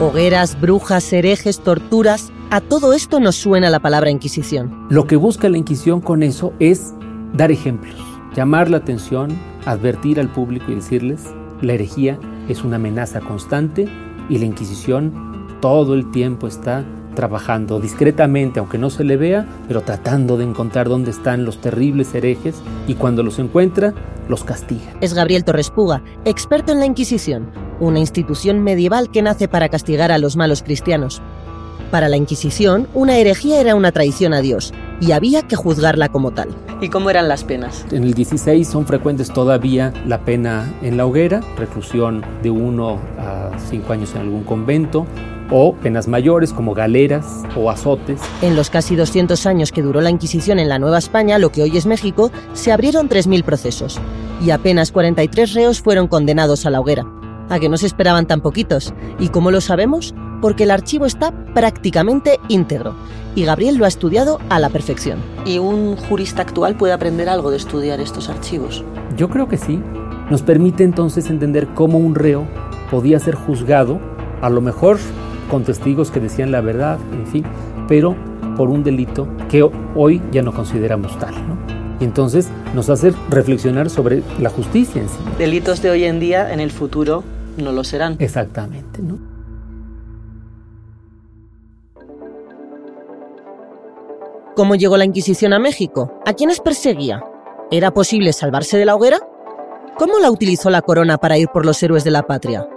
Hogueras, brujas, herejes, torturas. A todo esto nos suena la palabra Inquisición. Lo que busca la Inquisición con eso es dar ejemplos, llamar la atención, advertir al público y decirles, la herejía es una amenaza constante y la Inquisición todo el tiempo está trabajando discretamente, aunque no se le vea, pero tratando de encontrar dónde están los terribles herejes y cuando los encuentra, los castiga. Es Gabriel Torres Puga, experto en la Inquisición, una institución medieval que nace para castigar a los malos cristianos. Para la Inquisición, una herejía era una traición a Dios y había que juzgarla como tal. ¿Y cómo eran las penas? En el 16 son frecuentes todavía la pena en la hoguera, reclusión de uno a cinco años en algún convento, o penas mayores como galeras o azotes. En los casi 200 años que duró la Inquisición en la Nueva España, lo que hoy es México, se abrieron 3.000 procesos y apenas 43 reos fueron condenados a la hoguera. A que no se esperaban tan poquitos. ¿Y cómo lo sabemos? Porque el archivo está prácticamente íntegro y Gabriel lo ha estudiado a la perfección. ¿Y un jurista actual puede aprender algo de estudiar estos archivos? Yo creo que sí. Nos permite entonces entender cómo un reo podía ser juzgado, a lo mejor con testigos que decían la verdad, en fin, pero por un delito que hoy ya no consideramos tal. ¿no? Y entonces nos hace reflexionar sobre la justicia en sí. Delitos de hoy en día, en el futuro, no lo serán. Exactamente. ¿no? ¿Cómo llegó la Inquisición a México? ¿A quiénes perseguía? ¿Era posible salvarse de la hoguera? ¿Cómo la utilizó la corona para ir por los héroes de la patria?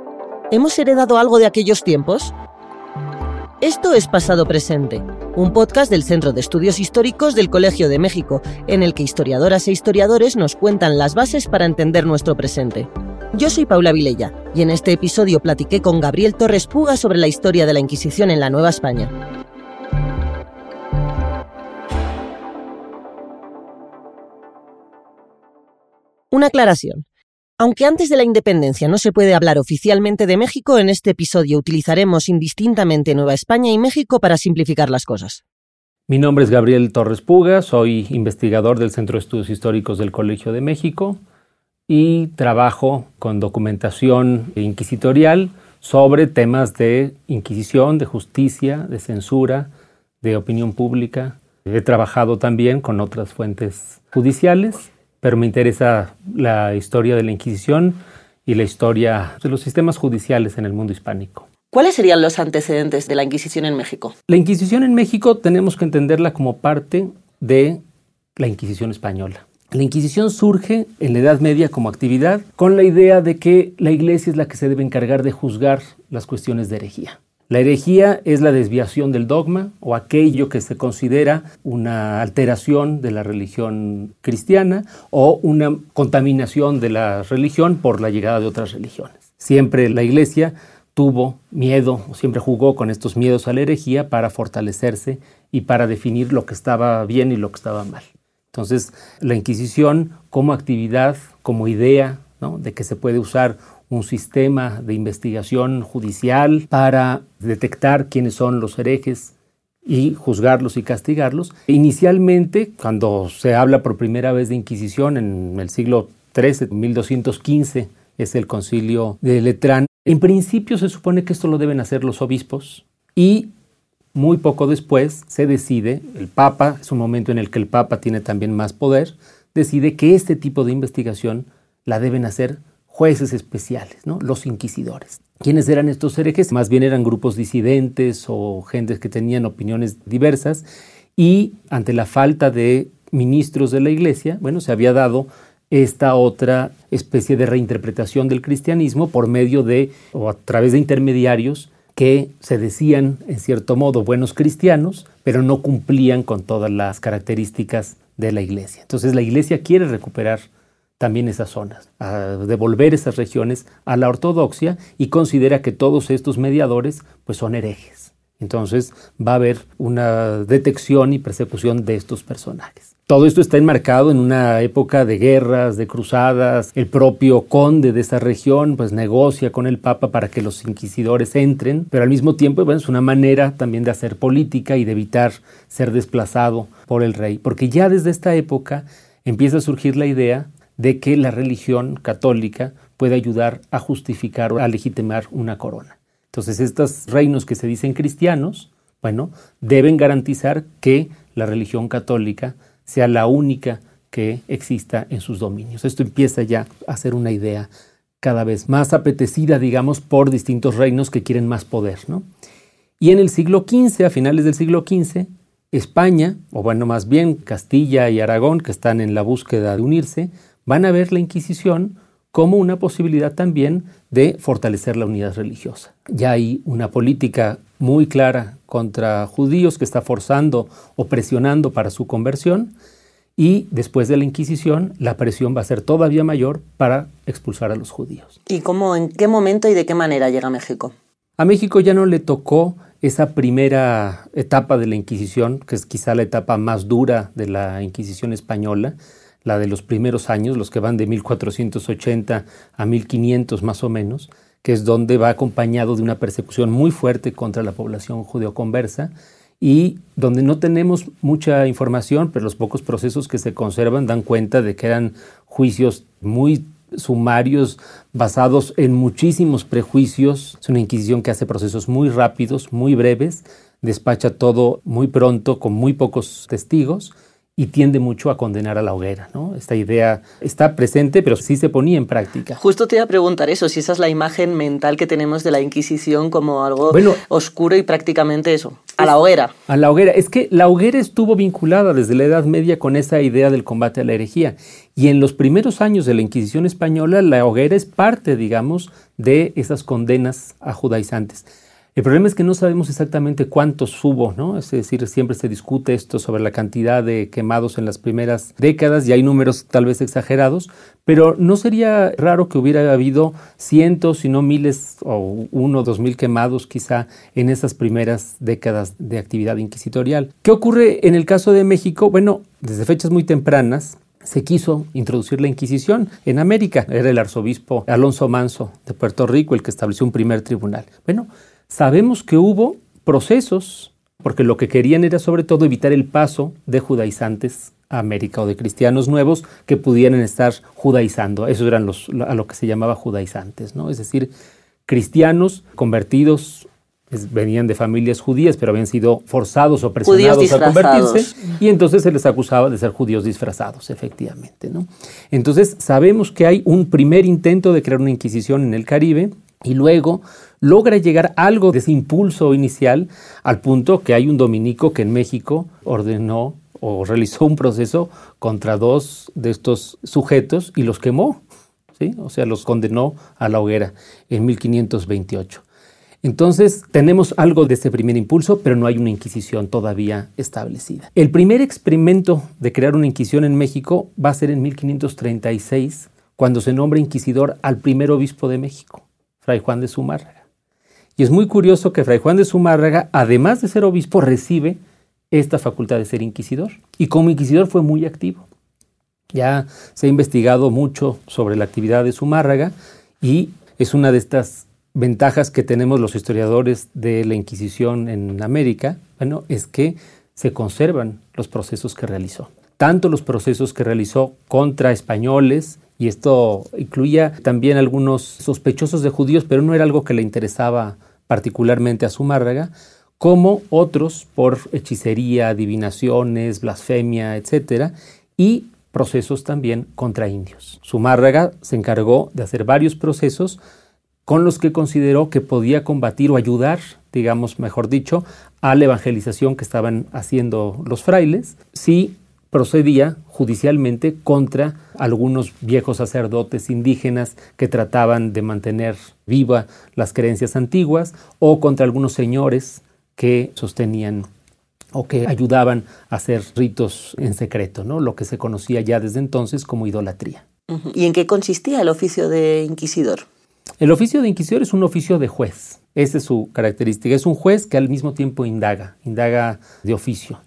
¿Hemos heredado algo de aquellos tiempos? Esto es Pasado Presente, un podcast del Centro de Estudios Históricos del Colegio de México, en el que historiadoras e historiadores nos cuentan las bases para entender nuestro presente. Yo soy Paula Vilella y en este episodio platiqué con Gabriel Torres Puga sobre la historia de la Inquisición en la Nueva España. Una aclaración. Aunque antes de la independencia no se puede hablar oficialmente de México, en este episodio utilizaremos indistintamente Nueva España y México para simplificar las cosas. Mi nombre es Gabriel Torres Puga, soy investigador del Centro de Estudios Históricos del Colegio de México y trabajo con documentación inquisitorial sobre temas de inquisición, de justicia, de censura, de opinión pública. He trabajado también con otras fuentes judiciales pero me interesa la historia de la Inquisición y la historia de los sistemas judiciales en el mundo hispánico. ¿Cuáles serían los antecedentes de la Inquisición en México? La Inquisición en México tenemos que entenderla como parte de la Inquisición española. La Inquisición surge en la Edad Media como actividad con la idea de que la Iglesia es la que se debe encargar de juzgar las cuestiones de herejía. La herejía es la desviación del dogma o aquello que se considera una alteración de la religión cristiana o una contaminación de la religión por la llegada de otras religiones. Siempre la Iglesia tuvo miedo siempre jugó con estos miedos a la herejía para fortalecerse y para definir lo que estaba bien y lo que estaba mal. Entonces, la Inquisición como actividad, como idea de que se puede usar un sistema de investigación judicial para detectar quiénes son los herejes y juzgarlos y castigarlos. Inicialmente, cuando se habla por primera vez de Inquisición en el siglo XIII, 1215, es el concilio de Letrán, en principio se supone que esto lo deben hacer los obispos y muy poco después se decide, el Papa, es un momento en el que el Papa tiene también más poder, decide que este tipo de investigación la deben hacer jueces especiales, ¿no? los inquisidores. ¿Quiénes eran estos herejes? Más bien eran grupos disidentes o gentes que tenían opiniones diversas y ante la falta de ministros de la iglesia, bueno, se había dado esta otra especie de reinterpretación del cristianismo por medio de o a través de intermediarios que se decían en cierto modo buenos cristianos, pero no cumplían con todas las características de la iglesia. Entonces la iglesia quiere recuperar también esas zonas, a devolver esas regiones a la ortodoxia y considera que todos estos mediadores pues son herejes. Entonces va a haber una detección y persecución de estos personajes. Todo esto está enmarcado en una época de guerras, de cruzadas. El propio conde de esa región pues negocia con el papa para que los inquisidores entren, pero al mismo tiempo bueno, es una manera también de hacer política y de evitar ser desplazado por el rey, porque ya desde esta época empieza a surgir la idea de que la religión católica puede ayudar a justificar o a legitimar una corona. Entonces, estos reinos que se dicen cristianos, bueno, deben garantizar que la religión católica sea la única que exista en sus dominios. Esto empieza ya a ser una idea cada vez más apetecida, digamos, por distintos reinos que quieren más poder. ¿no? Y en el siglo XV, a finales del siglo XV, España, o bueno, más bien Castilla y Aragón, que están en la búsqueda de unirse, van a ver la Inquisición como una posibilidad también de fortalecer la unidad religiosa. Ya hay una política muy clara contra judíos que está forzando o presionando para su conversión y después de la Inquisición la presión va a ser todavía mayor para expulsar a los judíos. ¿Y cómo, en qué momento y de qué manera llega a México? A México ya no le tocó esa primera etapa de la Inquisición, que es quizá la etapa más dura de la Inquisición española, la de los primeros años, los que van de 1480 a 1500 más o menos, que es donde va acompañado de una persecución muy fuerte contra la población judeoconversa y donde no tenemos mucha información, pero los pocos procesos que se conservan dan cuenta de que eran juicios muy sumarios basados en muchísimos prejuicios. Es una Inquisición que hace procesos muy rápidos, muy breves, despacha todo muy pronto con muy pocos testigos y tiende mucho a condenar a la hoguera. ¿no? Esta idea está presente, pero sí se ponía en práctica. Justo te iba a preguntar eso, si esa es la imagen mental que tenemos de la Inquisición como algo oscuro y prácticamente eso, a la hoguera. A la hoguera. Es que la hoguera estuvo vinculada desde la Edad Media con esa idea del combate a la herejía. Y en los primeros años de la Inquisición española, la hoguera es parte, digamos, de esas condenas a judaizantes. El problema es que no sabemos exactamente cuántos hubo, ¿no? Es decir, siempre se discute esto sobre la cantidad de quemados en las primeras décadas y hay números tal vez exagerados, pero no sería raro que hubiera habido cientos, si no miles o uno o dos mil quemados quizá en esas primeras décadas de actividad inquisitorial. ¿Qué ocurre en el caso de México? Bueno, desde fechas muy tempranas, se quiso introducir la Inquisición en América. Era el arzobispo Alonso Manso de Puerto Rico el que estableció un primer tribunal. Bueno, Sabemos que hubo procesos, porque lo que querían era sobre todo evitar el paso de judaizantes a América o de cristianos nuevos que pudieran estar judaizando. Esos eran los, a lo que se llamaba judaizantes, ¿no? Es decir, cristianos convertidos venían de familias judías, pero habían sido forzados o presionados a convertirse, y entonces se les acusaba de ser judíos disfrazados, efectivamente. ¿no? Entonces sabemos que hay un primer intento de crear una inquisición en el Caribe, y luego logra llegar algo de ese impulso inicial al punto que hay un dominico que en México ordenó o realizó un proceso contra dos de estos sujetos y los quemó, ¿sí? o sea, los condenó a la hoguera en 1528. Entonces tenemos algo de ese primer impulso, pero no hay una Inquisición todavía establecida. El primer experimento de crear una Inquisición en México va a ser en 1536, cuando se nombra inquisidor al primer obispo de México. Fray Juan de Zumárraga. Y es muy curioso que Fray Juan de Zumárraga, además de ser obispo, recibe esta facultad de ser inquisidor. Y como inquisidor fue muy activo. Ya se ha investigado mucho sobre la actividad de Zumárraga y es una de estas ventajas que tenemos los historiadores de la Inquisición en América, bueno, es que se conservan los procesos que realizó. Tanto los procesos que realizó contra españoles, y esto incluía también algunos sospechosos de judíos, pero no era algo que le interesaba particularmente a Zumárraga, como otros por hechicería, adivinaciones, blasfemia, etc. Y procesos también contra indios. Zumárraga se encargó de hacer varios procesos con los que consideró que podía combatir o ayudar, digamos, mejor dicho, a la evangelización que estaban haciendo los frailes, si procedía judicialmente contra algunos viejos sacerdotes indígenas que trataban de mantener viva las creencias antiguas o contra algunos señores que sostenían o que ayudaban a hacer ritos en secreto, ¿no? lo que se conocía ya desde entonces como idolatría. ¿Y en qué consistía el oficio de inquisidor? El oficio de inquisidor es un oficio de juez. Esa es su característica. Es un juez que al mismo tiempo indaga, indaga de oficio.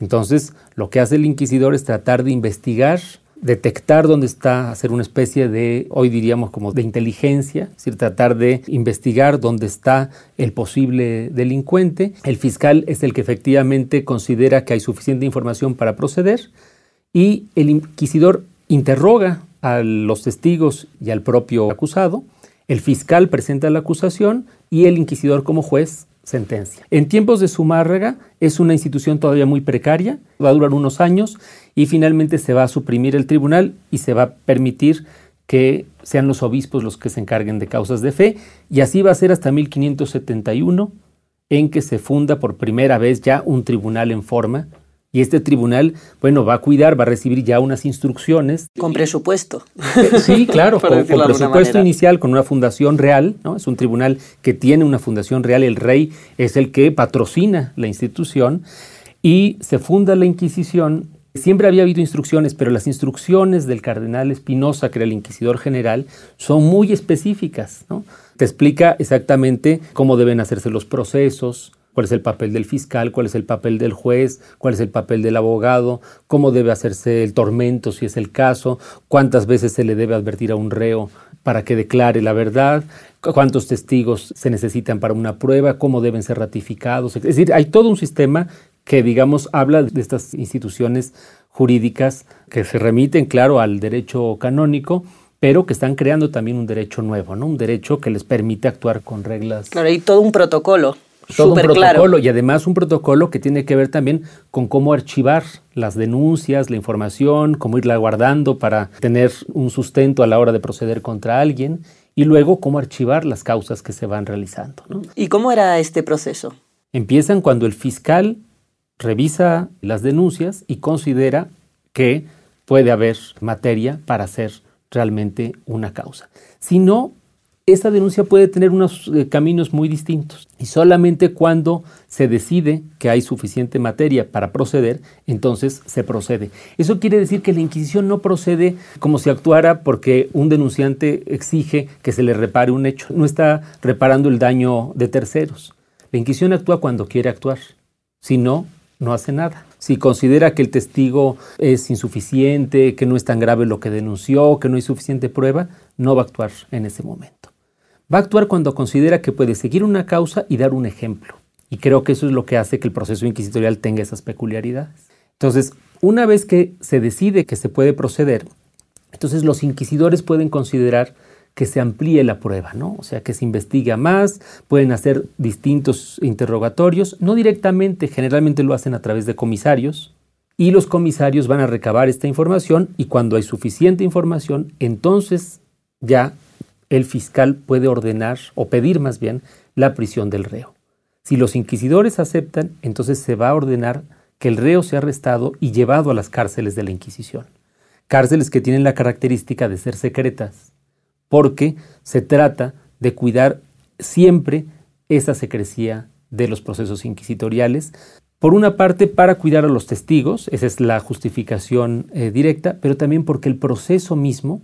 Entonces, lo que hace el inquisidor es tratar de investigar, detectar dónde está, hacer una especie de, hoy diríamos como de inteligencia, es decir, tratar de investigar dónde está el posible delincuente. El fiscal es el que efectivamente considera que hay suficiente información para proceder y el inquisidor interroga a los testigos y al propio acusado El fiscal presenta la acusación y el inquisidor como juez sentencia. En tiempos de Zumárraga es una institución todavía muy precaria, va a durar unos años y finalmente se va a suprimir el tribunal y se va a permitir que sean los obispos los que se encarguen de causas de fe y así va a ser hasta 1571 en que se funda por primera vez ya un tribunal en forma y este tribunal, bueno, va a cuidar, va a recibir ya unas instrucciones. Con presupuesto. Sí, claro, con, presupuesto inicial, con una fundación real, ¿no? Es un tribunal que tiene una fundación real, el rey es el que patrocina la institución y se funda la Inquisición. Siempre había habido instrucciones, pero las instrucciones del cardenal Espinosa, que era el inquisidor general, son muy específicas, ¿no? Te explica exactamente cómo deben hacerse los procesos, cuál es el papel del fiscal, cuál es el papel del juez, cuál es el papel del abogado, cómo debe hacerse el tormento si es el caso, cuántas veces se le debe advertir a un reo para que declare la verdad, cuántos testigos se necesitan para una prueba, cómo deben ser ratificados. Es decir, hay todo un sistema que, digamos, habla de estas instituciones jurídicas que se remiten, claro, al derecho canónico, pero que están creando también un derecho nuevo, ¿no? Un derecho que les permite actuar con reglas. Claro, hay todo un protocolo todo un protocolo y además un protocolo que tiene que ver también con cómo archivar las denuncias, la información, cómo irla guardando para tener un sustento a la hora de proceder contra alguien y luego cómo archivar las causas que se van realizando. ¿Y cómo era este proceso? Empiezan cuando el fiscal revisa las denuncias y considera que puede haber materia para hacer realmente una causa. Si no, esa denuncia puede tener unos eh, caminos muy distintos. Y solamente cuando se decide que hay suficiente materia para proceder, entonces se procede. Eso quiere decir que la Inquisición no procede como si actuara porque un denunciante exige que se le repare un hecho. No está reparando el daño de terceros. La Inquisición actúa cuando quiere actuar. Si no, no hace nada. Si considera que el testigo es insuficiente, que no es tan grave lo que denunció, que no hay suficiente prueba, no va a actuar en ese momento. Va a actuar cuando considera que puede seguir una causa y dar un ejemplo. Y creo que eso es lo que hace que el proceso inquisitorial tenga esas peculiaridades. Entonces, una vez que se decide que se puede proceder, entonces los inquisidores pueden considerar que se amplíe la prueba, ¿no? O sea, que se investiga más, pueden hacer distintos interrogatorios, no directamente, generalmente lo hacen a través de comisarios, y los comisarios van a recabar esta información y cuando hay suficiente información, entonces ya el fiscal puede ordenar o pedir más bien la prisión del reo. Si los inquisidores aceptan, entonces se va a ordenar que el reo sea arrestado y llevado a las cárceles de la Inquisición. Cárceles que tienen la característica de ser secretas, porque se trata de cuidar siempre esa secrecía de los procesos inquisitoriales. Por una parte, para cuidar a los testigos, esa es la justificación eh, directa, pero también porque el proceso mismo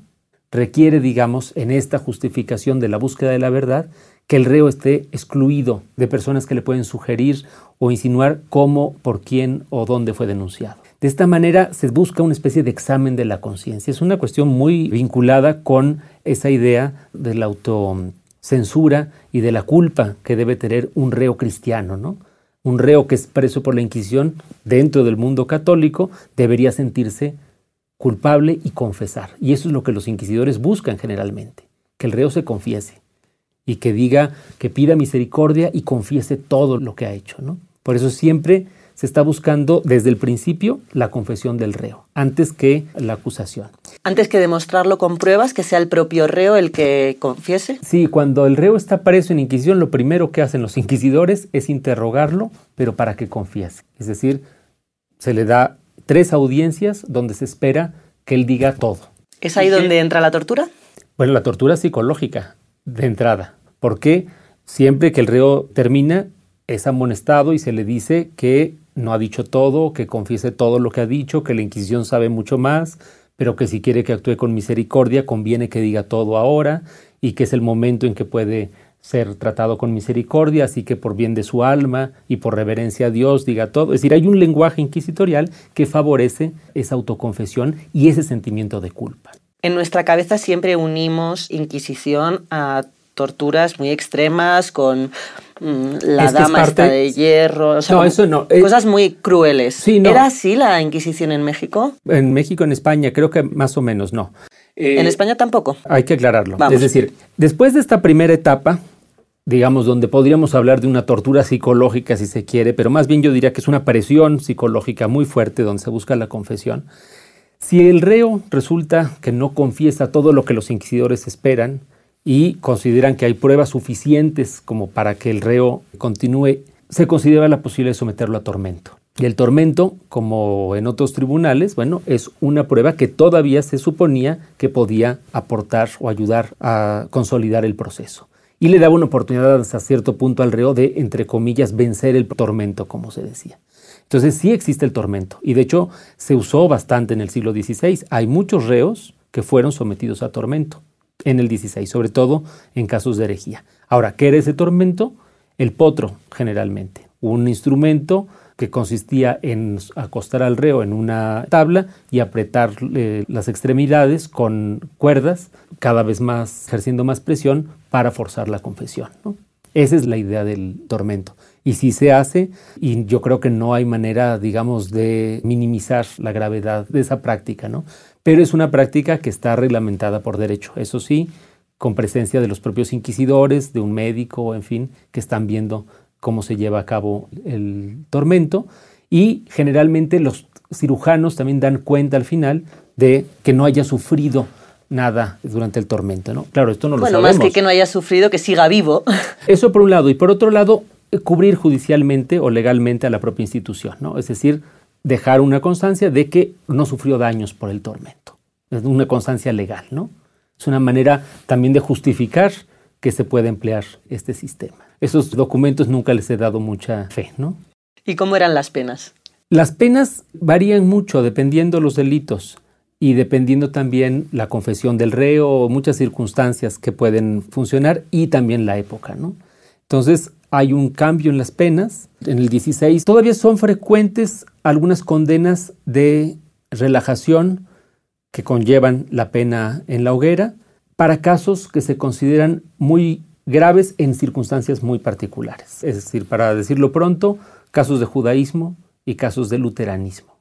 requiere, digamos, en esta justificación de la búsqueda de la verdad, que el reo esté excluido de personas que le pueden sugerir o insinuar cómo, por quién o dónde fue denunciado. De esta manera se busca una especie de examen de la conciencia. Es una cuestión muy vinculada con esa idea de la autocensura y de la culpa que debe tener un reo cristiano, ¿no? Un reo que es preso por la Inquisición dentro del mundo católico debería sentirse culpable y confesar. Y eso es lo que los inquisidores buscan generalmente, que el reo se confiese y que diga, que pida misericordia y confiese todo lo que ha hecho. ¿no? Por eso siempre se está buscando desde el principio la confesión del reo, antes que la acusación. Antes que demostrarlo con pruebas, que sea el propio reo el que confiese. Sí, cuando el reo está preso en Inquisición, lo primero que hacen los inquisidores es interrogarlo, pero para que confiese. Es decir, se le da tres audiencias donde se espera que él diga todo. ¿Es ahí donde entra la tortura? Bueno, la tortura psicológica de entrada, porque siempre que el reo termina es amonestado y se le dice que no ha dicho todo, que confiese todo lo que ha dicho, que la Inquisición sabe mucho más, pero que si quiere que actúe con misericordia conviene que diga todo ahora y que es el momento en que puede ser tratado con misericordia, así que por bien de su alma y por reverencia a Dios diga todo. Es decir, hay un lenguaje inquisitorial que favorece esa autoconfesión y ese sentimiento de culpa. En nuestra cabeza siempre unimos Inquisición a torturas muy extremas con mm, la dama de hierro, no, eso no. Eh, cosas muy crueles. ¿Era así la Inquisición en México? En México, en España, creo que más o menos no. en España tampoco. Hay que aclararlo. Es decir, después de esta primera etapa, digamos, donde podríamos hablar de una tortura psicológica si se quiere, pero más bien yo diría que es una presión psicológica muy fuerte donde se busca la confesión. Si el reo resulta que no confiesa todo lo que los inquisidores esperan y consideran que hay pruebas suficientes como para que el reo continúe, se considera la posibilidad de someterlo a tormento. Y el tormento, como en otros tribunales, bueno, es una prueba que todavía se suponía que podía aportar o ayudar a consolidar el proceso y le daba una oportunidad hasta cierto punto al reo de, entre comillas, vencer el tormento, como se decía. Entonces sí existe el tormento y de hecho se usó bastante en el siglo XVI. Hay muchos reos que fueron sometidos a tormento en el XVI, sobre todo en casos de herejía. Ahora, ¿qué era ese tormento? El potro, generalmente, un instrumento que consistía en acostar al reo en una tabla y apretar las extremidades con cuerdas, cada vez más ejerciendo más presión para forzar la confesión. Esa es la idea del tormento. Y si se hace, y yo creo que no hay manera, digamos, de minimizar la gravedad de esa práctica, ¿no? Pero es una práctica que está reglamentada por derecho. Eso sí, con presencia de los propios inquisidores, de un médico, en fin, que están viendo cómo se lleva a cabo el tormento y generalmente los cirujanos también dan cuenta al final de que no haya sufrido nada durante el tormento, ¿no? Claro, esto no lo sabemos. Bueno, más que que no haya sufrido, que siga vivo. Eso por un lado. Y por otro lado, cubrir judicialmente o legalmente a la propia institución, ¿no? Es decir, dejar una constancia de que no sufrió daños por el tormento. Es una constancia legal, ¿no? Es una manera también de justificar que se puede emplear este sistema esos documentos nunca les he dado mucha fe, ¿no? ¿Y cómo eran las penas? Las penas varían mucho dependiendo los delitos y dependiendo también la confesión del reo, muchas circunstancias que pueden funcionar y también la época, ¿no? Entonces hay un cambio en las penas. En el 16 todavía son frecuentes algunas condenas de relajación que conllevan la pena en la hoguera para casos que se consideran muy graves en circunstancias muy particulares. Es decir, para decirlo pronto, casos de judaísmo y casos de luteranismo.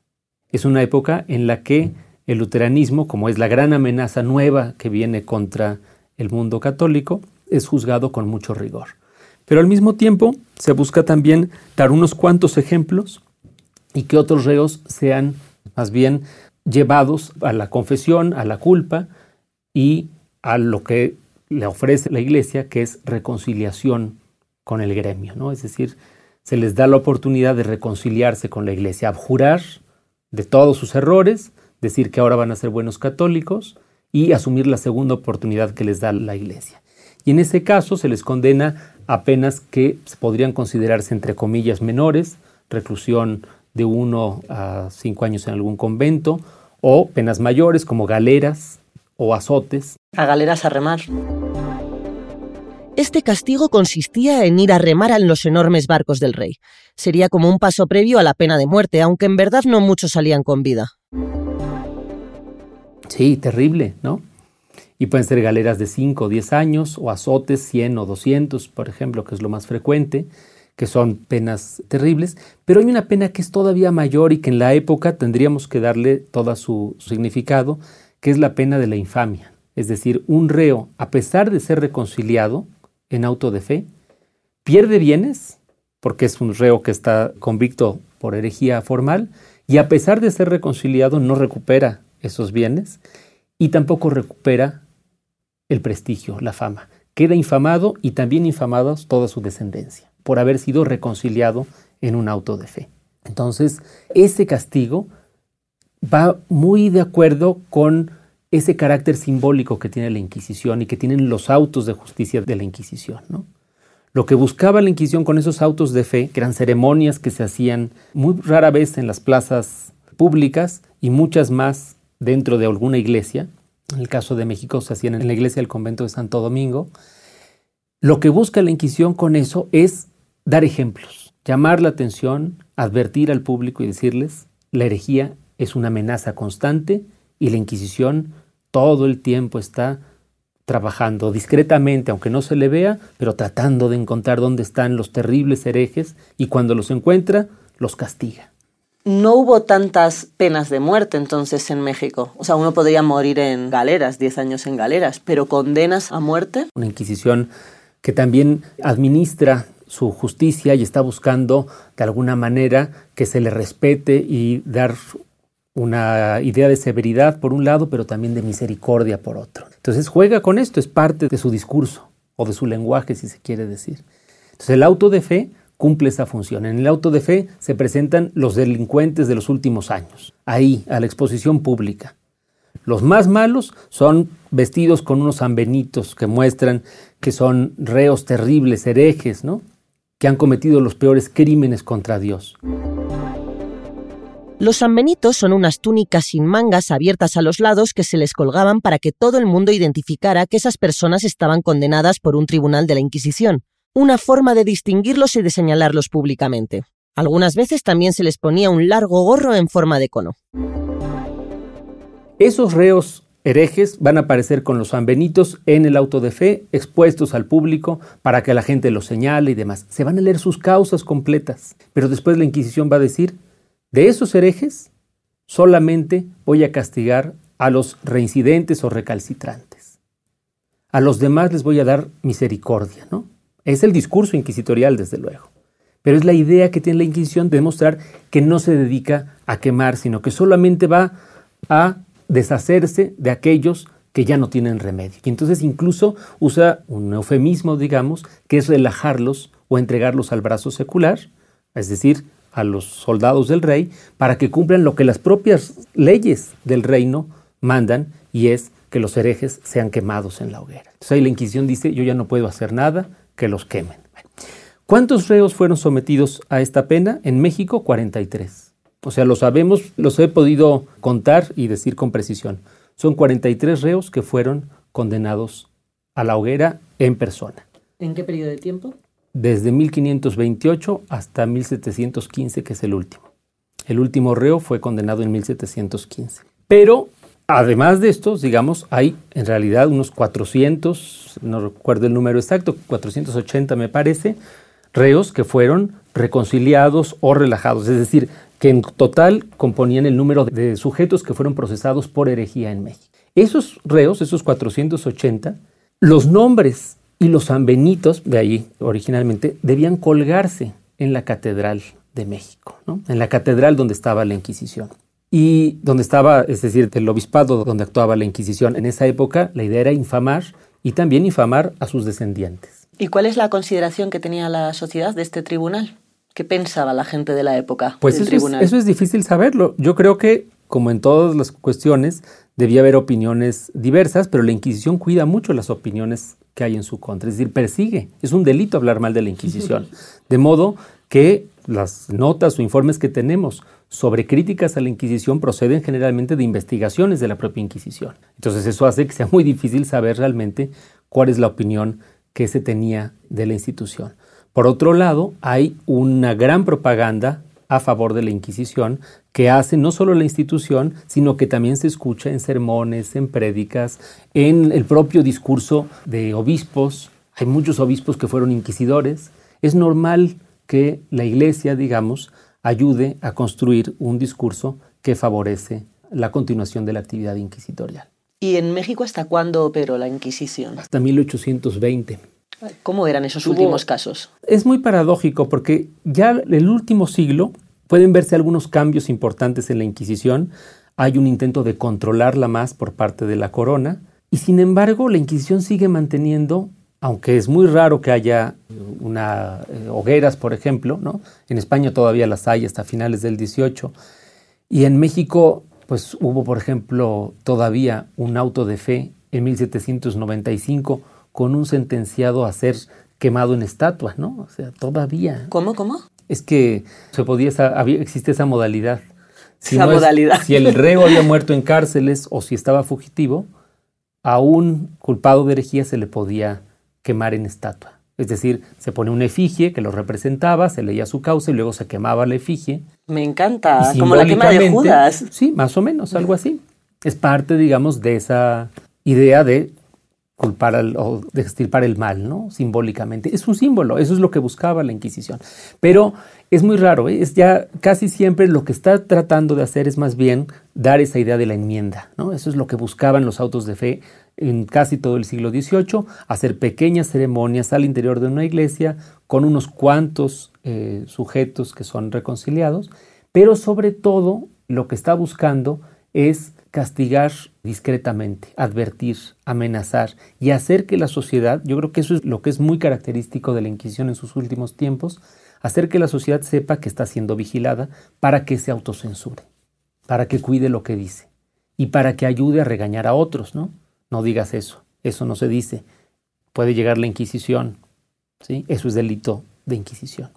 Es una época en la que el luteranismo, como es la gran amenaza nueva que viene contra el mundo católico, es juzgado con mucho rigor. Pero al mismo tiempo se busca también dar unos cuantos ejemplos y que otros reos sean más bien llevados a la confesión, a la culpa y a lo que le ofrece la iglesia, que es reconciliación con el gremio, ¿no? Es decir, se les da la oportunidad de reconciliarse con la iglesia, abjurar de todos sus errores, decir que ahora van a ser buenos católicos y asumir la segunda oportunidad que les da la iglesia. Y en ese caso se les condena a penas que podrían considerarse entre comillas menores, reclusión de uno a cinco años en algún convento, o penas mayores como galeras o azotes. A galeras a remar. Este castigo consistía en ir a remar en los enormes barcos del rey. Sería como un paso previo a la pena de muerte, aunque en verdad no muchos salían con vida. Sí, terrible, ¿no? Y pueden ser galeras de 5 o 10 años, o azotes 100 o 200, por ejemplo, que es lo más frecuente, que son penas terribles. Pero hay una pena que es todavía mayor y que en la época tendríamos que darle todo su significado, que es la pena de la infamia. Es decir, un reo, a pesar de ser reconciliado, en auto de fe, pierde bienes, porque es un reo que está convicto por herejía formal, y a pesar de ser reconciliado no recupera esos bienes y tampoco recupera el prestigio, la fama. Queda infamado y también infamados toda su descendencia por haber sido reconciliado en un auto de fe. Entonces, ese castigo va muy de acuerdo con ese carácter simbólico que tiene la Inquisición y que tienen los autos de justicia de la Inquisición. ¿no? Lo que buscaba la Inquisición con esos autos de fe, que eran ceremonias que se hacían muy rara vez en las plazas públicas y muchas más dentro de alguna iglesia, en el caso de México se hacían en la iglesia del convento de Santo Domingo, lo que busca la Inquisición con eso es dar ejemplos, llamar la atención, advertir al público y decirles, la herejía es una amenaza constante y la Inquisición todo el tiempo está trabajando discretamente, aunque no se le vea, pero tratando de encontrar dónde están los terribles herejes y cuando los encuentra, los castiga. no hubo tantas penas de muerte entonces en México. O sea, uno podría morir en galeras, 10 años en galeras, pero condenas a muerte. Una Inquisición que también administra su justicia y está buscando de alguna manera que se le respete y dar una idea de severidad por un lado, pero también de misericordia por otro. Entonces juega con esto, es parte de su discurso o de su lenguaje, si se quiere decir. Entonces el auto de fe cumple esa función. En el auto de fe se presentan los delincuentes de los últimos años, ahí, a la exposición pública. Los más malos son vestidos con unos sanbenitos que muestran que son reos terribles, herejes, ¿no? que han cometido los peores crímenes contra Dios. Los sanbenitos son unas túnicas sin mangas abiertas a los lados que se les colgaban para que todo el mundo identificara que esas personas estaban condenadas por un tribunal de la Inquisición, una forma de distinguirlos y de señalarlos públicamente. Algunas veces también se les ponía un largo gorro en forma de cono. Esos reos herejes van a aparecer con los sanbenitos en el auto de fe, expuestos al público para que la gente los señale y demás. Se van a leer sus causas completas, pero después la Inquisición va a decir, de esos herejes solamente voy a castigar a los reincidentes o recalcitrantes. A los demás les voy a dar misericordia, ¿no? Es el discurso inquisitorial, desde luego. Pero es la idea que tiene la Inquisición de demostrar que no se dedica a quemar, sino que solamente va a deshacerse de aquellos que ya no tienen remedio. Y entonces incluso usa un eufemismo, digamos, que es relajarlos o entregarlos al brazo secular, es decir, a los soldados del rey, para que cumplan lo que las propias leyes del reino mandan, y es que los herejes sean quemados en la hoguera. Entonces ahí la Inquisición dice, yo ya no puedo hacer nada, que los quemen. ¿Cuántos reos fueron sometidos a esta pena? En México, 43. O sea, lo sabemos, los he podido contar y decir con precisión. Son 43 reos que fueron condenados a la hoguera en persona. ¿En qué periodo de tiempo? Desde 1528 hasta 1715, que es el último. El último reo fue condenado en 1715. Pero Además de estos, digamos, hay en realidad unos 400, no recuerdo el número exacto, 480 me parece, reos que fueron reconciliados o relajados, es decir, que en total componían el número de sujetos que fueron procesados por herejía en México. Esos reos, esos 480, los nombres y los sanbenitos, de ahí originalmente, debían colgarse en la Catedral de México, en la catedral donde estaba la Inquisición y donde estaba, es decir, el obispado donde actuaba la Inquisición. En esa época la idea era infamar y también infamar a sus descendientes. ¿Y cuál es la consideración que tenía la sociedad de este tribunal? ¿Qué pensaba la gente de la época pues eso tribunal? Es, eso es difícil saberlo. Yo creo que, como en todas las cuestiones, debía haber opiniones diversas, pero la Inquisición cuida mucho las opiniones que hay en su contra. Es decir, persigue. Es un delito hablar mal de la Inquisición. De modo que las notas o informes que tenemos sobre críticas a la Inquisición proceden generalmente de investigaciones de la propia Inquisición. Entonces eso hace que sea muy difícil saber realmente cuál es la opinión que se tenía de la institución. Por otro lado, hay una gran propaganda a favor de la Inquisición que hace no solo la institución, sino que también se escucha en sermones, en prédicas, en el propio discurso de obispos. Hay muchos obispos que fueron inquisidores. Es normal que la iglesia, digamos, ayude a construir un discurso que favorece la continuación de la actividad inquisitorial. ¿Y en México hasta cuándo operó la Inquisición? Hasta 1820. ¿Cómo eran esos últimos casos? Es muy paradójico porque ya en el último siglo pueden verse algunos cambios importantes en la Inquisición. Hay un intento de controlarla más por parte de la corona y sin embargo la Inquisición sigue manteniendo aunque es muy raro que haya una, eh, hogueras, por ejemplo, ¿no? En España todavía las hay hasta finales del 18. Y en México, pues hubo, por ejemplo, todavía un auto de fe en 1795 con un sentenciado a ser quemado en estatua, ¿no? O sea, todavía. ¿Cómo, cómo? Es que se podía, existe esa modalidad. Si esa modalidad. si el reo había muerto en cárceles o si estaba fugitivo, a un culpado de herejía se le podía quemar en estatua. Es decir, se pone una efigie que lo representaba, se leía su causa y luego se quemaba la efigie. Me encanta, como la quema de Judas. Sí, más o menos, algo así. Es parte, digamos, de esa idea de culpar al, o extirpar el mal, ¿no? Simbólicamente. Es un símbolo, eso es lo que buscaba la Inquisición. Pero es muy raro, ¿eh? es ya casi siempre lo que está tratando de hacer es más bien dar esa idea de la enmienda, ¿no? Eso es lo que buscaban los autos de fe en casi todo el siglo XVIII, hacer pequeñas ceremonias al interior de una iglesia con unos cuantos eh, sujetos que son reconciliados, pero sobre todo lo que está buscando es castigar discretamente, advertir, amenazar y hacer que la sociedad, yo creo que eso es lo que es muy característico de la Inquisición en sus últimos tiempos, hacer que la sociedad sepa que está siendo vigilada para que se autocensure, para que cuide lo que dice y para que ayude a regañar a otros, ¿no? No digas eso, eso no se dice. Puede llegar la Inquisición, ¿sí? Eso es delito de Inquisición.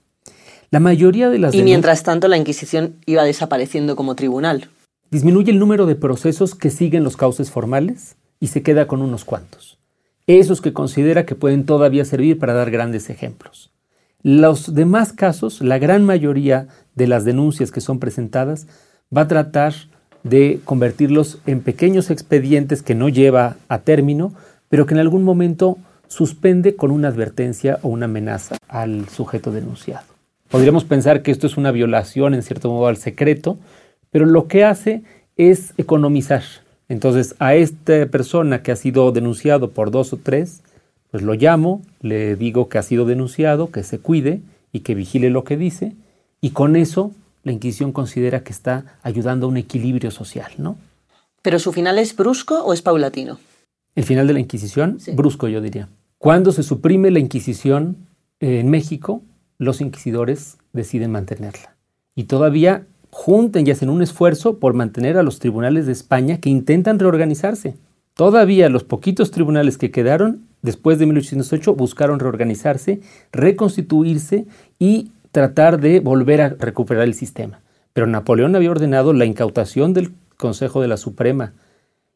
La mayoría de las... Y mientras tanto la Inquisición iba desapareciendo como tribunal. Disminuye el número de procesos que siguen los cauces formales y se queda con unos cuantos. Esos que considera que pueden todavía servir para dar grandes ejemplos. Los demás casos, la gran mayoría de las denuncias que son presentadas, va a tratar de convertirlos en pequeños expedientes que no lleva a término, pero que en algún momento suspende con una advertencia o una amenaza al sujeto denunciado. Podríamos pensar que esto es una violación en cierto modo al secreto, pero lo que hace es economizar. Entonces a esta persona que ha sido denunciado por dos o tres, pues lo llamo, le digo que ha sido denunciado, que se cuide y que vigile lo que dice, y con eso la Inquisición considera que está ayudando a un equilibrio social, ¿no? ¿Pero su final es brusco o es paulatino? El final de la Inquisición, brusco yo diría. Cuando se suprime la Inquisición en México, los inquisidores deciden mantenerla. Y todavía junten y hacen un esfuerzo por mantener a los tribunales de España que intentan reorganizarse. Todavía los poquitos tribunales que quedaron después de 1808 buscaron reorganizarse, reconstituirse y tratar de volver a recuperar el sistema. Pero Napoleón había ordenado la incautación del Consejo de la Suprema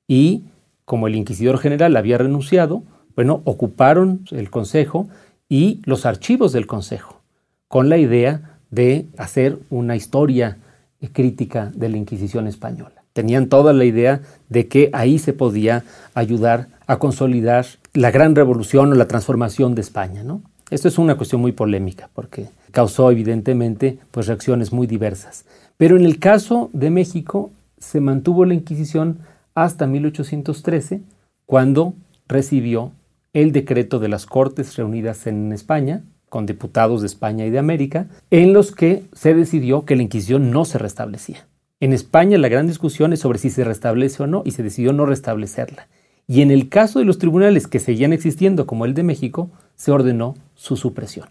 y como el inquisidor general había renunciado, bueno, ocuparon el Consejo y los archivos del Consejo con la idea de hacer una historia crítica de la Inquisición española. Tenían toda la idea de que ahí se podía ayudar a consolidar la gran revolución o la transformación de España. ¿no? Esto es una cuestión muy polémica porque causó evidentemente pues, reacciones muy diversas. Pero en el caso de México se mantuvo la Inquisición hasta 1813 cuando recibió el decreto de las Cortes reunidas en España con diputados de España y de América, en los que se decidió que la Inquisición no se restablecía. En España la gran discusión es sobre si se restablece o no y se decidió no restablecerla. Y en el caso de los tribunales que seguían existiendo, como el de México, se ordenó su supresión.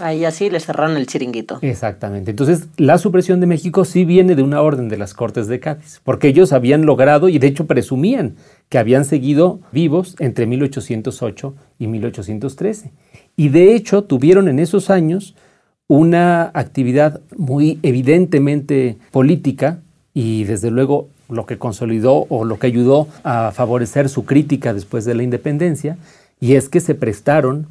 Ahí así les cerraron el chiringuito. Exactamente. Entonces, la supresión de México sí viene de una orden de las Cortes de Cádiz, porque ellos habían logrado y de hecho presumían que habían seguido vivos entre 1808 y 1813. Y de hecho tuvieron en esos años una actividad muy evidentemente política y desde luego lo que consolidó o lo que ayudó a favorecer su crítica después de la independencia, y es que se prestaron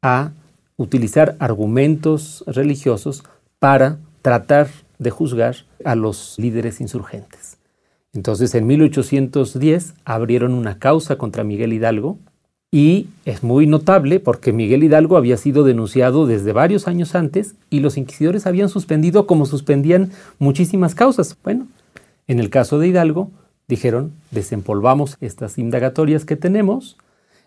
a utilizar argumentos religiosos para tratar de juzgar a los líderes insurgentes. Entonces, en 1810 abrieron una causa contra Miguel Hidalgo, y es muy notable porque Miguel Hidalgo había sido denunciado desde varios años antes y los inquisidores habían suspendido como suspendían muchísimas causas. Bueno, en el caso de Hidalgo dijeron, desempolvamos estas indagatorias que tenemos,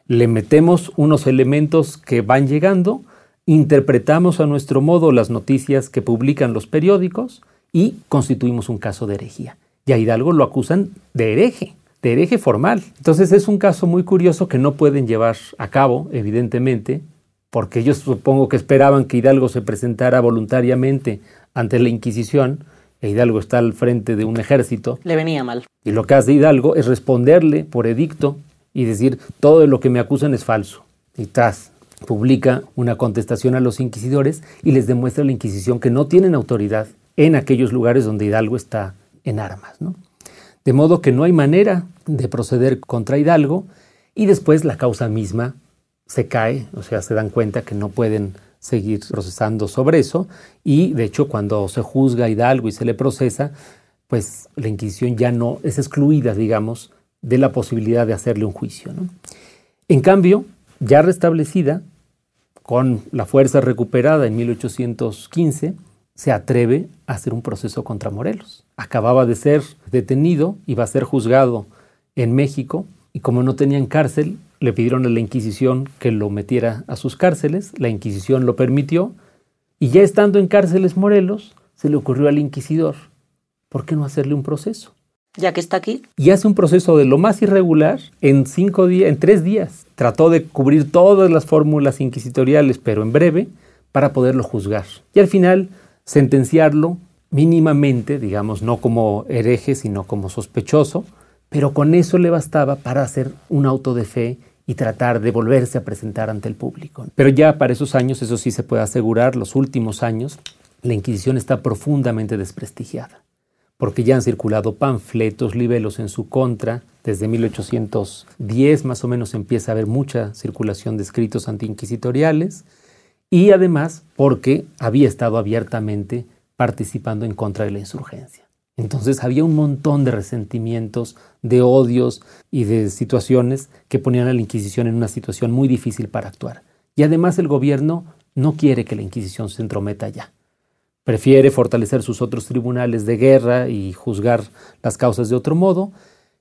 le metemos unos elementos que van llegando, interpretamos a nuestro modo las noticias que publican los periódicos y constituimos un caso de herejía. Y a Hidalgo lo acusan de hereje de hereje formal. Entonces es un caso muy curioso que no pueden llevar a cabo, evidentemente, porque ellos supongo que esperaban que Hidalgo se presentara voluntariamente ante la Inquisición, e Hidalgo está al frente de un ejército. Le venía mal. Y lo que hace Hidalgo es responderle por edicto y decir, todo de lo que me acusan es falso. Y tras, publica una contestación a los inquisidores y les demuestra a la Inquisición que no tienen autoridad en aquellos lugares donde Hidalgo está en armas. ¿no? De modo que no hay manera de proceder contra Hidalgo y después la causa misma se cae, o sea, se dan cuenta que no pueden seguir procesando sobre eso y de hecho cuando se juzga a Hidalgo y se le procesa, pues la Inquisición ya no es excluida, digamos, de la posibilidad de hacerle un juicio. En cambio, ya restablecida, con la fuerza recuperada en 1815, se atreve a hacer un proceso contra Morelos. Acababa de ser detenido, iba a ser juzgado en México y como no tenían cárcel, le pidieron a la Inquisición que lo metiera a sus cárceles, la Inquisición lo permitió y ya estando en cárceles Morelos, se le ocurrió al inquisidor, ¿por qué no hacerle un proceso? Ya que está aquí. Y hace un proceso de lo más irregular en cinco días, en tres días. Trató de cubrir todas las fórmulas inquisitoriales, pero en breve, para poderlo juzgar. Y al final sentenciarlo mínimamente, digamos, no como hereje, sino como sospechoso, pero con eso le bastaba para hacer un auto de fe y tratar de volverse a presentar ante el público. Pero ya para esos años, eso sí se puede asegurar, los últimos años, la Inquisición está profundamente desprestigiada, porque ya han circulado panfletos, libelos en su contra, desde 1810 más o menos empieza a haber mucha circulación de escritos antiinquisitoriales, y además porque había estado abiertamente participando en contra de la insurgencia. Entonces había un montón de resentimientos, de odios y de situaciones que ponían a la Inquisición en una situación muy difícil para actuar. Y además el gobierno no quiere que la Inquisición se entrometa ya. Prefiere fortalecer sus otros tribunales de guerra y juzgar las causas de otro modo.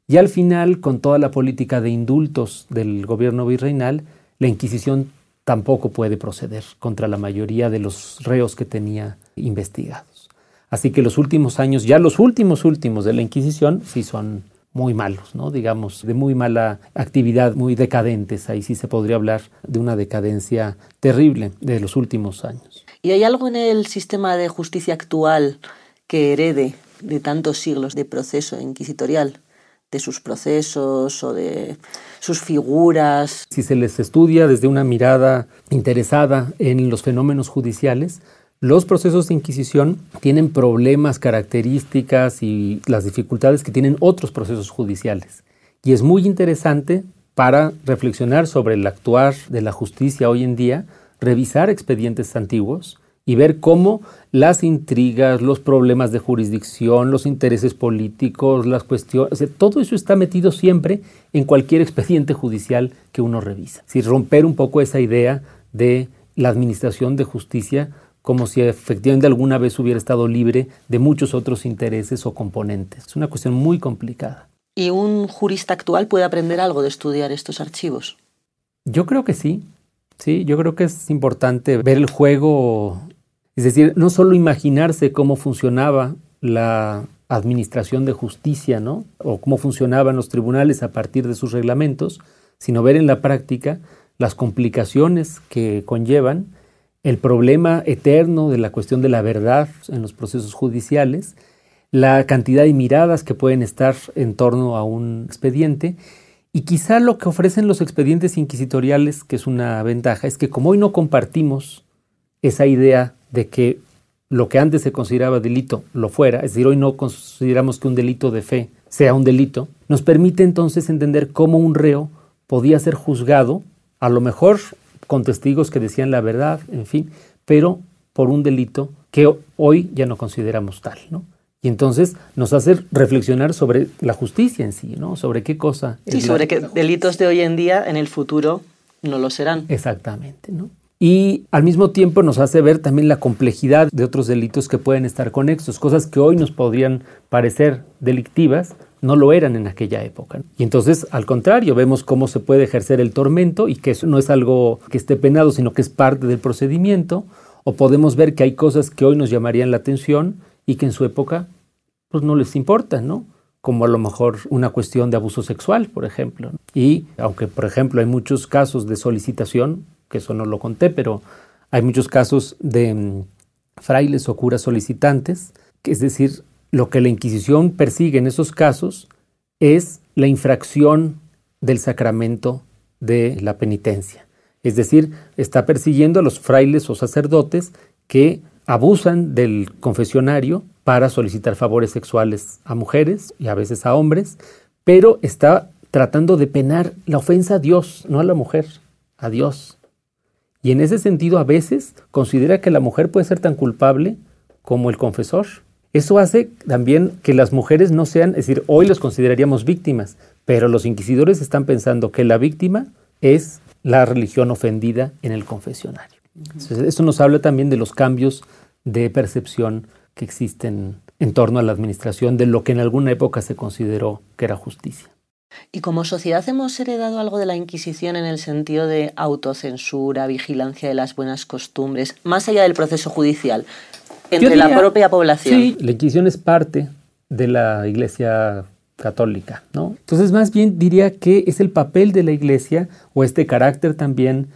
Y al final, con toda la política de indultos del gobierno virreinal, la Inquisición tampoco puede proceder contra la mayoría de los reos que tenía investigados. Así que los últimos años, ya los últimos últimos de la Inquisición, sí son muy malos, ¿no? digamos, de muy mala actividad, muy decadentes. Ahí sí se podría hablar de una decadencia terrible de los últimos años. ¿Y hay algo en el sistema de justicia actual que herede de tantos siglos de proceso inquisitorial? de sus procesos o de sus figuras. Si se les estudia desde una mirada interesada en los fenómenos judiciales, los procesos de Inquisición tienen problemas, características y las dificultades que tienen otros procesos judiciales. Y es muy interesante para reflexionar sobre el actuar de la justicia hoy en día, revisar expedientes antiguos y ver cómo las intrigas, los problemas de jurisdicción, los intereses políticos, las cuestiones, todo eso está metido siempre en cualquier expediente judicial que uno revisa. Si romper un poco esa idea de la administración de justicia como si efectivamente alguna vez hubiera estado libre de muchos otros intereses o componentes. Es una cuestión muy complicada. ¿Y un jurista actual puede aprender algo de estudiar estos archivos? Yo creo que sí. Sí, yo creo que es importante ver el juego es decir, no solo imaginarse cómo funcionaba la administración de justicia, ¿no? O cómo funcionaban los tribunales a partir de sus reglamentos, sino ver en la práctica las complicaciones que conllevan el problema eterno de la cuestión de la verdad en los procesos judiciales, la cantidad de miradas que pueden estar en torno a un expediente y quizá lo que ofrecen los expedientes inquisitoriales, que es una ventaja, es que como hoy no compartimos esa idea de que lo que antes se consideraba delito lo fuera, es decir, hoy no consideramos que un delito de fe sea un delito, nos permite entonces entender cómo un reo podía ser juzgado, a lo mejor con testigos que decían la verdad, en fin, pero por un delito que hoy ya no consideramos tal, ¿no? Y entonces nos hace reflexionar sobre la justicia en sí, ¿no? Sobre qué cosa. Sí, sobre qué delitos de hoy en día en el futuro no lo serán. Exactamente, ¿no? y al mismo tiempo nos hace ver también la complejidad de otros delitos que pueden estar conexos, cosas que hoy nos podrían parecer delictivas, no lo eran en aquella época. Y entonces, al contrario, vemos cómo se puede ejercer el tormento y que eso no es algo que esté penado, sino que es parte del procedimiento, o podemos ver que hay cosas que hoy nos llamarían la atención y que en su época pues no les importan, ¿no? como a lo mejor una cuestión de abuso sexual, por ejemplo. Y aunque, por ejemplo, hay muchos casos de solicitación, que eso no lo conté, pero hay muchos casos de mm, frailes o curas solicitantes, que es decir, lo que la Inquisición persigue en esos casos es la infracción del sacramento de la penitencia. Es decir, está persiguiendo a los frailes o sacerdotes que abusan del confesionario para solicitar favores sexuales a mujeres y a veces a hombres, pero está tratando de penar la ofensa a Dios, no a la mujer, a Dios. Y en ese sentido a veces considera que la mujer puede ser tan culpable como el confesor. Eso hace también que las mujeres no sean, es decir, hoy los consideraríamos víctimas, pero los inquisidores están pensando que la víctima es la religión ofendida en el confesionario. Esto nos habla también de los cambios de percepción que existen en torno a la administración de lo que en alguna época se consideró que era justicia. ¿Y como sociedad hemos heredado algo de la Inquisición en el sentido de autocensura, vigilancia de las buenas costumbres, más allá del proceso judicial, entre la propia población? Sí, la Inquisición es parte de la Iglesia católica, ¿no? Entonces, más bien diría que es el papel de la Iglesia o este carácter también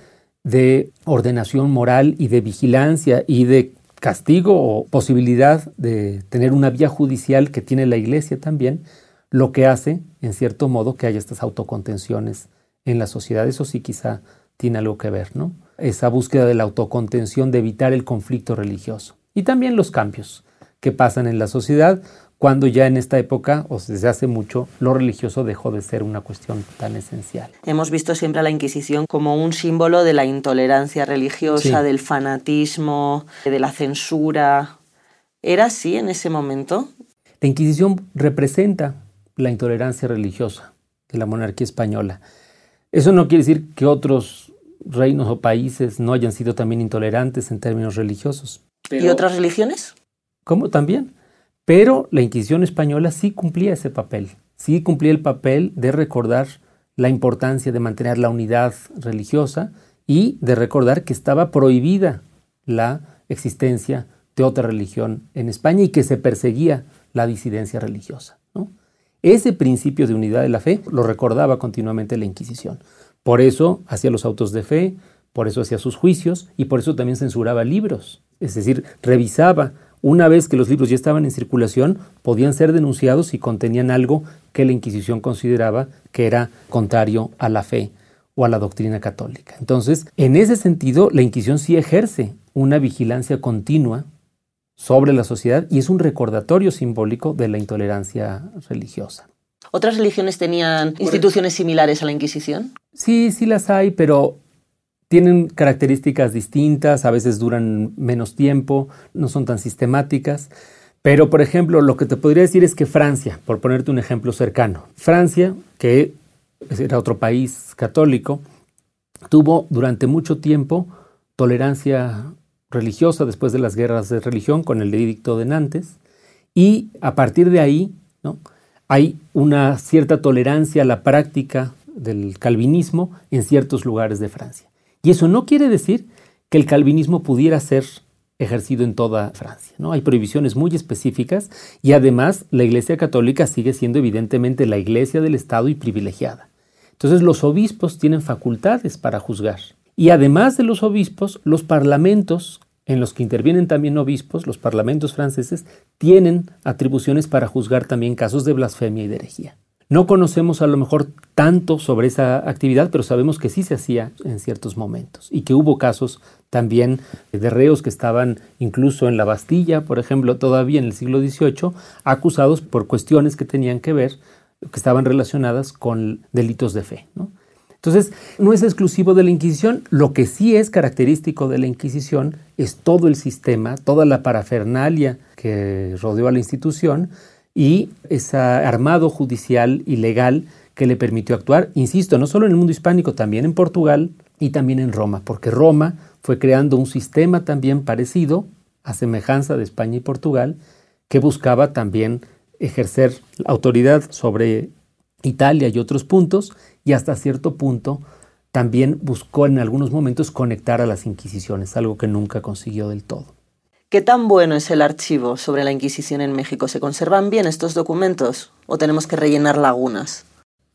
de ordenación moral y de vigilancia y de castigo o posibilidad de tener una vía judicial que tiene la Iglesia también, lo que hace, en cierto modo, que haya estas autocontenciones en la sociedad. Eso sí quizá tiene algo que ver, ¿no? Esa búsqueda de la autocontención, de evitar el conflicto religioso. Y también los cambios que pasan en la sociedad, cuando ya en esta época, o desde hace mucho, lo religioso dejó de ser una cuestión tan esencial. Hemos visto siempre a la Inquisición como un símbolo de la intolerancia religiosa, del fanatismo, de la censura. ¿Era así en ese momento? La Inquisición representa la intolerancia religiosa de la monarquía española. Eso no quiere decir que otros reinos o países no hayan sido también intolerantes en términos religiosos. ¿Y otras religiones? ¿Cómo también? Pero la Inquisición española sí cumplía ese papel, sí cumplía el papel de recordar la importancia de mantener la unidad religiosa y de recordar que estaba prohibida la existencia de otra religión en España y que se perseguía la disidencia religiosa. Ese principio de unidad de la fe lo recordaba continuamente la Inquisición. Por eso hacía los autos de fe, por eso hacía sus juicios y por eso también censuraba libros. Es decir, revisaba una vez que los libros ya estaban en circulación, podían ser denunciados si contenían algo que la Inquisición consideraba que era contrario a la fe o a la doctrina católica. Entonces, en ese sentido, la Inquisición sí ejerce una vigilancia continua sobre la sociedad y es un recordatorio simbólico de la intolerancia religiosa. ¿Otras religiones tenían instituciones similares a la Inquisición? Sí, sí las hay, pero tienen características distintas, a veces duran menos tiempo, no son tan sistemáticas. Pero, por ejemplo, lo que te podría decir es que Francia, por ponerte un ejemplo cercano, Francia, que era otro país católico, tuvo durante mucho tiempo tolerancia religiosa después de las guerras de religión con el edicto de Nantes, y a partir de ahí ¿no? hay una cierta tolerancia a la práctica del calvinismo en ciertos lugares de Francia. Y eso no quiere decir que el calvinismo pudiera ser ejercido en toda Francia. ¿no? Hay prohibiciones muy específicas y además la Iglesia Católica sigue siendo evidentemente la Iglesia del Estado y privilegiada. Entonces los obispos tienen facultades para juzgar. Y además de los obispos, los parlamentos en los que intervienen también obispos, los parlamentos franceses, tienen atribuciones para juzgar también casos de blasfemia y de herejía. No conocemos a lo mejor tanto sobre esa actividad, pero sabemos que sí se hacía en ciertos momentos y que hubo casos también de reos que estaban incluso en la Bastilla, por ejemplo, todavía en el siglo XVIII, acusados por cuestiones que tenían que ver, que estaban relacionadas con delitos de fe. Entonces, no es exclusivo de la Inquisición, lo que sí es característico de la Inquisición es todo el sistema, toda la parafernalia que rodeó a la institución, y ese armado judicial y legal que le permitió actuar, insisto, no solo en el mundo hispánico, también en Portugal y también en Roma, porque Roma fue creando un sistema también parecido, a semejanza de España y Portugal, que buscaba también ejercer autoridad sobre Italia y otros puntos, y hasta cierto punto también buscó en algunos momentos conectar a las inquisiciones, algo que nunca consiguió del todo. ¿Qué tan bueno es el archivo sobre la Inquisición en México? ¿Se conservan bien estos documentos o tenemos que rellenar lagunas?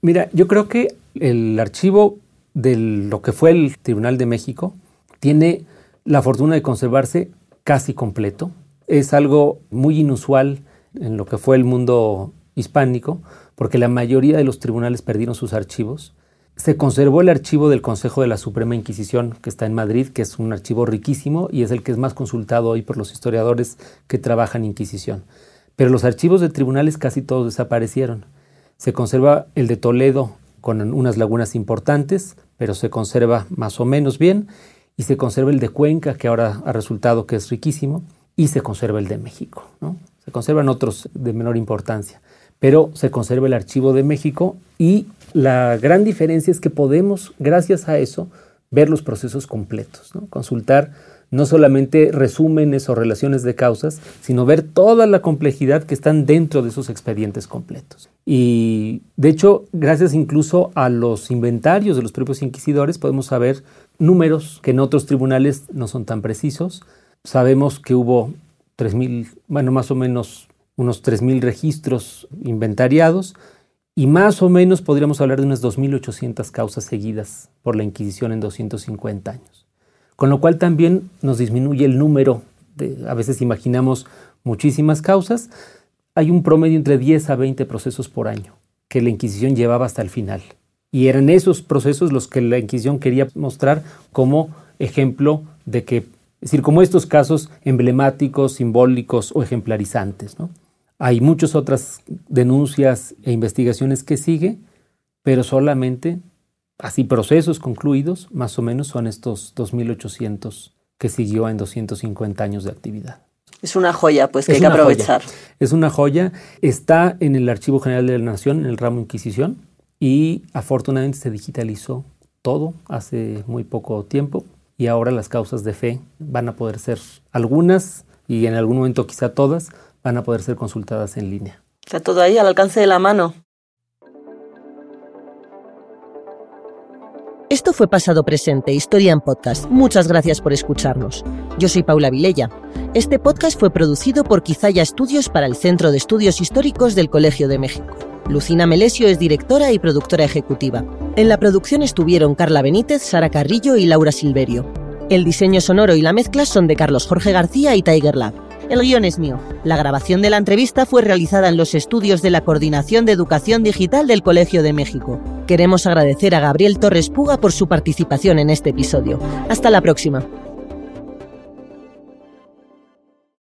Mira, yo creo que el archivo de lo que fue el Tribunal de México tiene la fortuna de conservarse casi completo. Es algo muy inusual en lo que fue el mundo hispánico, porque la mayoría de los tribunales perdieron sus archivos se conservó el archivo del Consejo de la Suprema Inquisición, que está en Madrid, que es un archivo riquísimo y es el que es más consultado hoy por los historiadores que trabajan Inquisición. Pero los archivos de tribunales casi todos desaparecieron. Se conserva el de Toledo con unas lagunas importantes, pero se conserva más o menos bien, y se conserva el de Cuenca, que ahora ha resultado que es riquísimo, y se conserva el de México. ¿no? Se conservan otros de menor importancia pero se conserva el archivo de México y la gran diferencia es que podemos, gracias a eso, ver los procesos completos, consultar no solamente resúmenes o relaciones de causas, sino ver toda la complejidad que están dentro de esos expedientes completos. Y de hecho, gracias incluso a los inventarios de los propios inquisidores, podemos saber números que en otros tribunales no son tan precisos. Sabemos que hubo 3.000, bueno, más o menos unos 3.000 registros inventariados y más o menos podríamos hablar de unas 2.800 causas seguidas por la Inquisición en 250 años con lo cual también nos disminuye el número. De, a veces imaginamos muchísimas causas. Hay un promedio entre 10 a 20 procesos por año que la Inquisición llevaba hasta el final. Y eran esos procesos los que la Inquisición quería mostrar como ejemplo de que, es decir, como estos casos emblemáticos, simbólicos o ejemplarizantes. ¿no? Hay muchas otras denuncias e investigaciones que sigue, pero solamente así procesos concluidos, más o menos son estos 2.800 que siguió en 250 años de actividad. Es una joya, pues, que hay que aprovechar. Es una joya. Está en el Archivo General de la Nación, en el ramo Inquisición, y afortunadamente se digitalizó todo hace muy poco tiempo, y ahora las causas de fe van a poder ser algunas, y en algún momento quizá todas, van a poder ser consultadas en línea. Está todo ahí al alcance de la mano. Esto fue Pasado Presente, Historia en Podcast. Muchas gracias por escucharnos. Yo soy Paula Vilella. Este podcast fue producido por Quizaya Estudios para el Centro de Estudios Históricos del Colegio de México. Lucina Melesio es directora y productora ejecutiva. En la producción estuvieron Carla Benítez, Sara Carrillo y Laura Silverio. El diseño sonoro y la mezcla son de Carlos Jorge García y Tiger Lab. El guion es mío. La grabación de la entrevista fue realizada en los estudios de la Coordinación de Educación Digital del Colegio de México. Queremos agradecer a Gabriel Torres Puga por su participación en este episodio. Hasta la próxima.